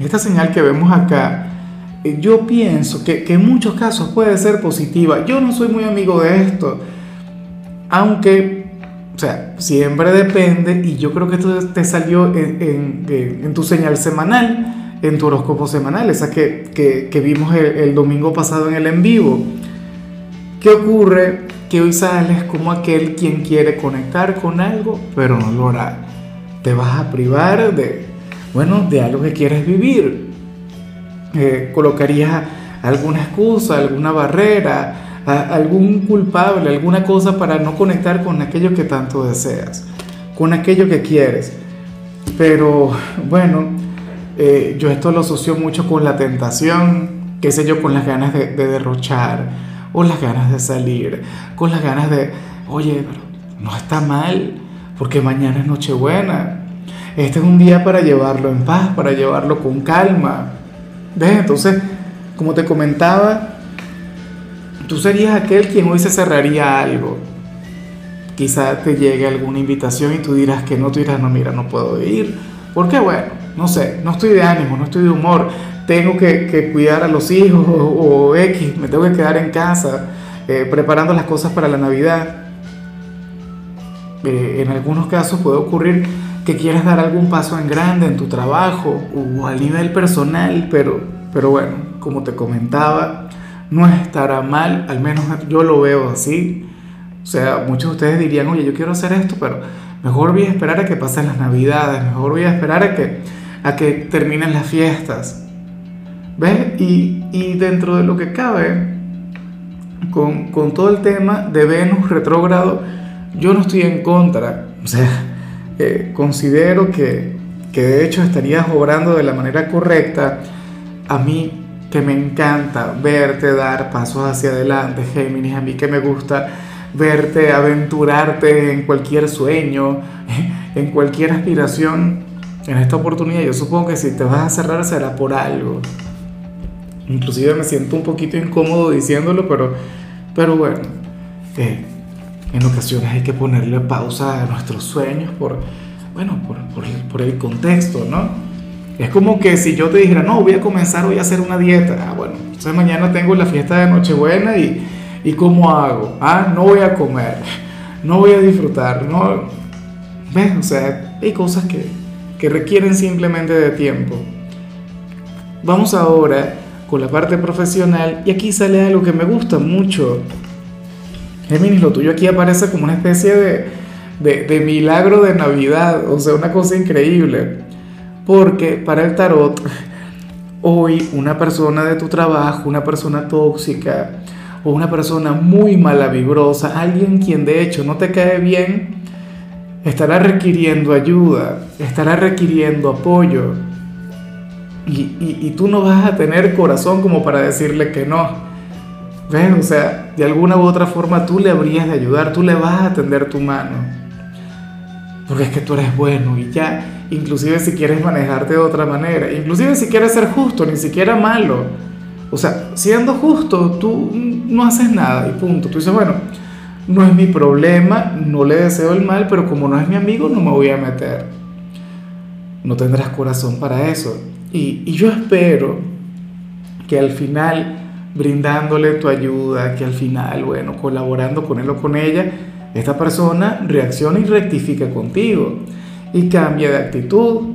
esta señal que vemos acá, eh, yo pienso que, en muchos casos puede ser positiva. Yo no soy muy amigo de esto, aunque, o sea, siempre depende, y yo creo que esto te salió en, tu señal semanal, en tu horóscopo semanal, esa que, que, vimos el, el, domingo pasado en el en vivo. ¿Qué ocurre? Que hoy sales como aquel quien quiere conectar con algo, pero no lo hará. Te vas a privar de, bueno, de algo que quieres vivir. Eh, colocarías alguna excusa, alguna barrera, algún culpable, alguna cosa para no conectar con aquello que tanto deseas, con aquello que quieres. Pero bueno, eh, yo esto lo asocio mucho con la tentación, qué sé yo, con las ganas de, de derrochar, o las ganas de salir, con las ganas de, oye, no está mal, porque mañana es Nochebuena, este es un día para llevarlo en paz, para llevarlo con calma. ¿Ves? Entonces, como te comentaba, tú serías aquel quien hoy se cerraría algo. Quizá te llegue alguna invitación y tú dirás que no, tú dirás, no, mira, no puedo ir. Porque bueno, no sé, no estoy de ánimo, no estoy de humor, tengo que, cuidar a los hijos o, X, me tengo que quedar en casa eh, preparando las cosas para la Navidad. Eh, en algunos casos puede ocurrir que quieras dar algún paso en grande en tu trabajo o a nivel personal, pero, pero bueno, como te comentaba, no estará mal, al menos yo lo veo así. O sea, muchos de ustedes dirían, oye, yo quiero hacer esto, pero mejor voy a esperar a que pasen las navidades, mejor voy a esperar a que, a que terminen las fiestas. ¿Ves? Y, y dentro de lo que cabe, con, con todo el tema de Venus retrógrado, yo no estoy en contra. O sea, eh, considero que, que de hecho estarías obrando de la manera correcta. A mí que me encanta verte dar pasos hacia adelante, Géminis, a mí que me gusta verte aventurarte en cualquier sueño, en cualquier aspiración, en esta oportunidad yo supongo que si te vas a cerrar será por algo. Inclusive me siento un poquito incómodo diciéndolo, pero, pero bueno, eh, en ocasiones hay que ponerle pausa a nuestros sueños por, bueno, por, por, el contexto, ¿no? Es como que si yo te dijera, no, voy a comenzar hoy a hacer una dieta. Ah, bueno, entonces mañana tengo la fiesta de Nochebuena y, y ¿cómo hago? Ah, no voy a comer, no voy a disfrutar, no... ¿Ves? O sea, hay cosas que, que requieren simplemente de tiempo. Vamos ahora con la parte profesional y aquí sale algo que me gusta mucho Géminis, lo tuyo aquí aparece como una especie de, milagro de Navidad, o sea, una cosa increíble. Porque para el tarot, hoy una persona de tu trabajo, una persona tóxica o una persona muy mala vibrosa, alguien quien de hecho no te cae bien, estará requiriendo ayuda, estará requiriendo apoyo. Y, y tú no vas a tener corazón como para decirle que no. ¿Ves? O sea, de alguna u otra forma tú le habrías de ayudar, tú le vas a tender tu mano. Porque es que tú eres bueno y ya, inclusive si quieres manejarte de otra manera, inclusive si quieres ser justo, ni siquiera malo. O sea, siendo justo, tú no haces nada y punto. Tú dices, bueno, no es mi problema, no le deseo el mal, pero como no es mi amigo, no me voy a meter. No tendrás corazón para eso. Y, y yo espero que al final brindándole tu ayuda, que al final, bueno, colaborando con él o con ella, esta persona reacciona y rectifica contigo y cambia de actitud.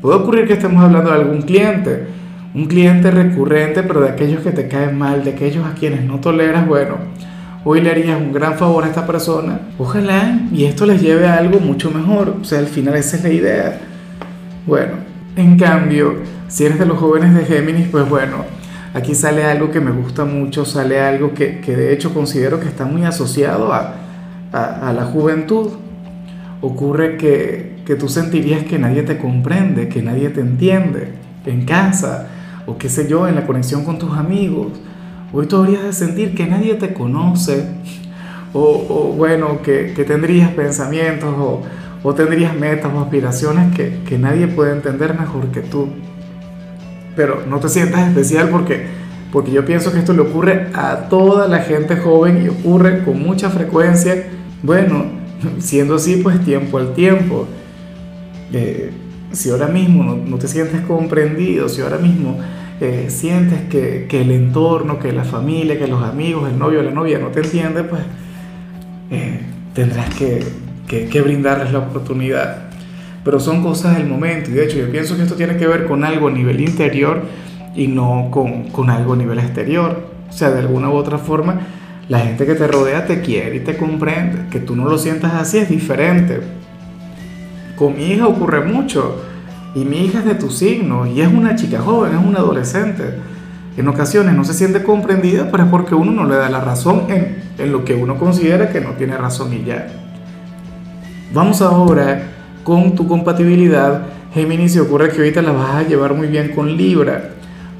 Puede ocurrir que estemos hablando de algún cliente, un cliente recurrente, pero de aquellos que te caen mal, de aquellos a quienes no toleras, bueno, hoy le harías un gran favor a esta persona. Ojalá y esto les lleve a algo mucho mejor. O sea, al final esa es la idea. Bueno, en cambio, si eres de los jóvenes de Géminis, pues bueno, Aquí sale algo que me gusta mucho, sale algo que, de hecho considero que está muy asociado a, la juventud. Ocurre que, tú sentirías que nadie te comprende, que nadie te entiende. en casa, o qué sé yo, en la conexión con tus amigos. Hoy tú habrías de sentir que nadie te conoce, o, bueno, que, tendrías pensamientos o, o, tendrías metas o aspiraciones que, que nadie puede entender mejor que tú. Pero no te sientas especial porque, porque yo pienso que esto le ocurre a toda la gente joven y ocurre con mucha frecuencia. Bueno, siendo así, pues tiempo al tiempo. Eh, si ahora mismo no, te sientes comprendido, si ahora mismo eh, sientes que, que, el entorno, que la familia, que los amigos, el novio, la novia no te entiende, pues eh, tendrás que, que, brindarles la oportunidad. Pero son cosas del momento y de hecho yo pienso que esto tiene que ver con algo a nivel interior y no con, con algo a nivel exterior. O sea, de alguna u otra forma, la gente que te rodea te quiere y te comprende. Que tú no lo sientas así es diferente. Con mi hija ocurre mucho. Y mi hija es de tu signo y es una chica joven, es una adolescente. En ocasiones no se siente comprendida, pero es porque uno no le da la razón en, en lo que uno considera que no tiene razón y ya. Vamos ahora con tu compatibilidad. Géminis, se ocurre que ahorita la vas a llevar muy bien con Libra,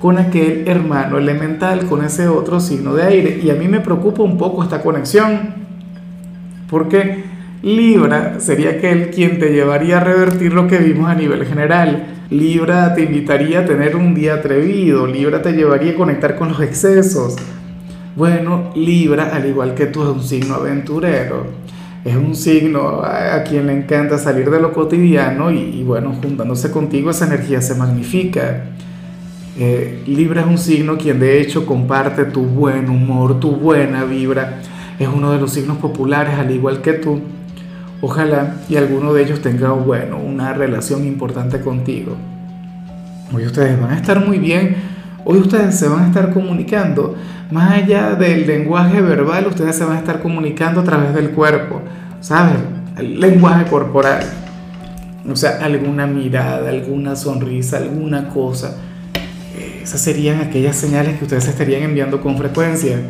con aquel hermano elemental, con ese otro signo de aire. Y a mí me preocupa un poco esta conexión, porque Libra sería aquel quien te llevaría a revertir lo que vimos a nivel general. Libra te invitaría a tener un día atrevido, Libra te llevaría a conectar con los excesos. Bueno, Libra, al igual que tú, es un signo aventurero. Es un signo a quien le encanta salir de lo cotidiano y, bueno, juntándose contigo esa energía se magnifica. Eh, Libra es un signo quien de hecho comparte tu buen humor, tu buena vibra. Es uno de los signos populares al igual que tú. Ojalá y alguno de ellos tenga, bueno, una relación importante contigo. Hoy ustedes van a estar muy bien, hoy ustedes se van a estar comunicando, más allá del lenguaje verbal, ustedes se van a estar comunicando a través del cuerpo, ¿sabes? El lenguaje corporal. O sea, alguna mirada, alguna sonrisa, alguna cosa. Esas serían aquellas señales que ustedes estarían enviando con frecuencia.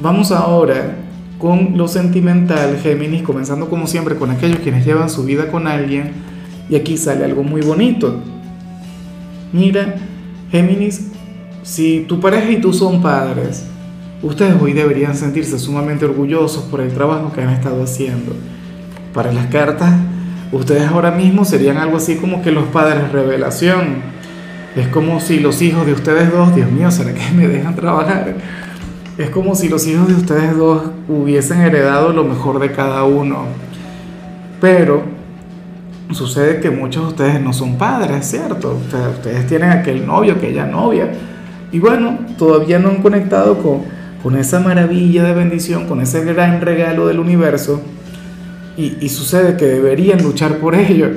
Vamos ahora con lo sentimental, Géminis, comenzando como siempre con aquellos quienes llevan su vida con alguien, y aquí sale algo muy bonito. Mira, Géminis, si tu pareja y tú son padres, ustedes hoy deberían sentirse sumamente orgullosos por el trabajo que han estado haciendo. Para las cartas, ustedes ahora mismo serían algo así como que los padres revelación. Es como si los hijos de ustedes dos, Dios mío, ¿será que me dejan trabajar? Es como si los hijos de ustedes dos hubiesen heredado lo mejor de cada uno. Pero sucede que muchos de ustedes no son padres, ¿cierto? Ustedes, tienen aquel novio, aquella novia. Y bueno, todavía no han conectado con, con esa maravilla de bendición, con ese gran regalo del universo. Y, sucede que deberían luchar por ello.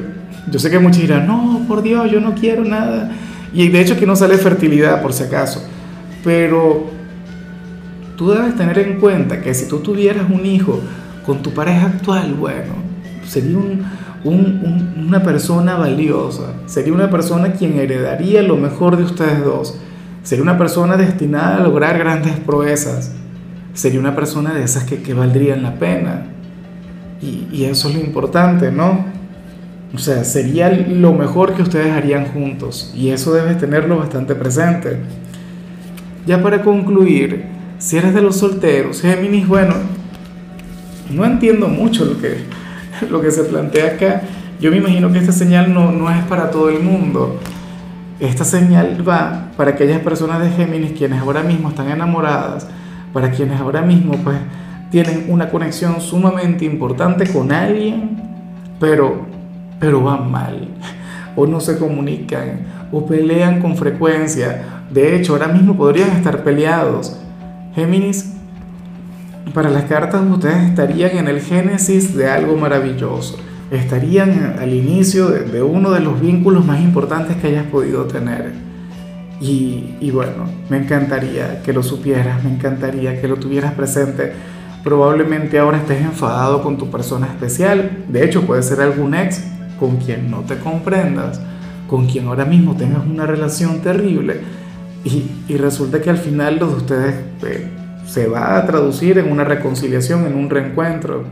Yo sé que muchos dirán, no, por Dios, yo no quiero nada. Y de hecho aquí no sale fertilidad, por si acaso. Pero tú debes tener en cuenta que si tú tuvieras un hijo con tu pareja actual, bueno, sería una persona valiosa, sería una persona quien heredaría lo mejor de ustedes dos, sería una persona destinada a lograr grandes proezas, sería una persona de esas que, valdrían la pena. Y, y eso es lo importante, ¿no? O sea, sería lo mejor que ustedes harían juntos y eso debes tenerlo bastante presente. Ya para concluir, si eres de los solteros, Géminis, bueno, no entiendo mucho lo que, lo que se plantea acá. Yo me imagino que esta señal no, no es para todo el mundo. Esta señal va para aquellas personas de Géminis quienes ahora mismo están enamoradas, para quienes ahora mismo pues tienen una conexión sumamente importante con alguien, pero, pero van mal, o no se comunican, o pelean con frecuencia. De hecho, ahora mismo podrían estar peleados Géminis, para las cartas ustedes estarían en el génesis de algo maravilloso. Estarían al inicio de, uno de los vínculos más importantes que hayas podido tener. Y, y, bueno, me encantaría que lo supieras, me encantaría que lo tuvieras presente. Probablemente ahora estés enfadado con tu persona especial. De hecho, puede ser algún ex con quien no te comprendas, con quien ahora mismo tengas una relación terrible y, resulta que al final los de ustedes eh, se va a traducir en una reconciliación, en un reencuentro.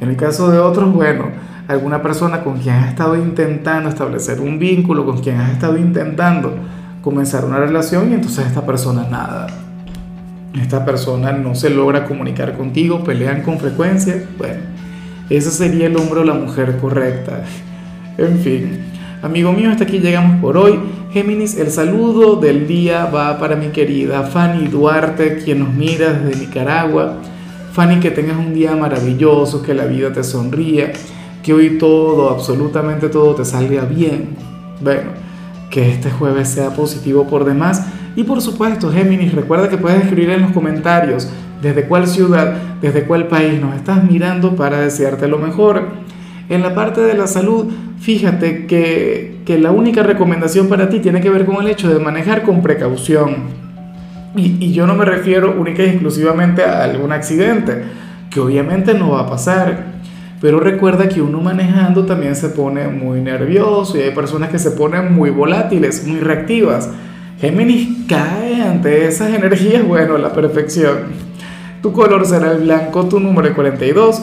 En el caso de otros, bueno, alguna persona con quien has estado intentando establecer un vínculo, con quien has estado intentando comenzar una relación y entonces esta persona nada. Esta persona no se logra comunicar contigo, pelean con frecuencia. Bueno, ese sería el hombre o la mujer correcta. En fin, amigo mío, hasta aquí llegamos por hoy. Géminis, el saludo del día va para mi querida Fanny Duarte, quien nos mira desde Nicaragua. Fanny, que tengas un día maravilloso, que la vida te sonría, que hoy todo, absolutamente todo te salga bien. Bueno, que este jueves sea positivo por demás. Y por supuesto, Géminis, recuerda que puedes escribir en los comentarios desde cuál ciudad, desde cuál país nos estás mirando para desearte lo mejor. En la parte de la salud, fíjate que, que la única recomendación para ti tiene que ver con el hecho de manejar con precaución y, yo no me refiero única y exclusivamente a algún accidente, que obviamente no va a pasar. Pero recuerda que uno manejando también se pone muy nervioso y hay personas que se ponen muy volátiles, muy reactivas. Géminis cae ante esas energías, bueno, la perfección. Tu color será el blanco, tu número es 42.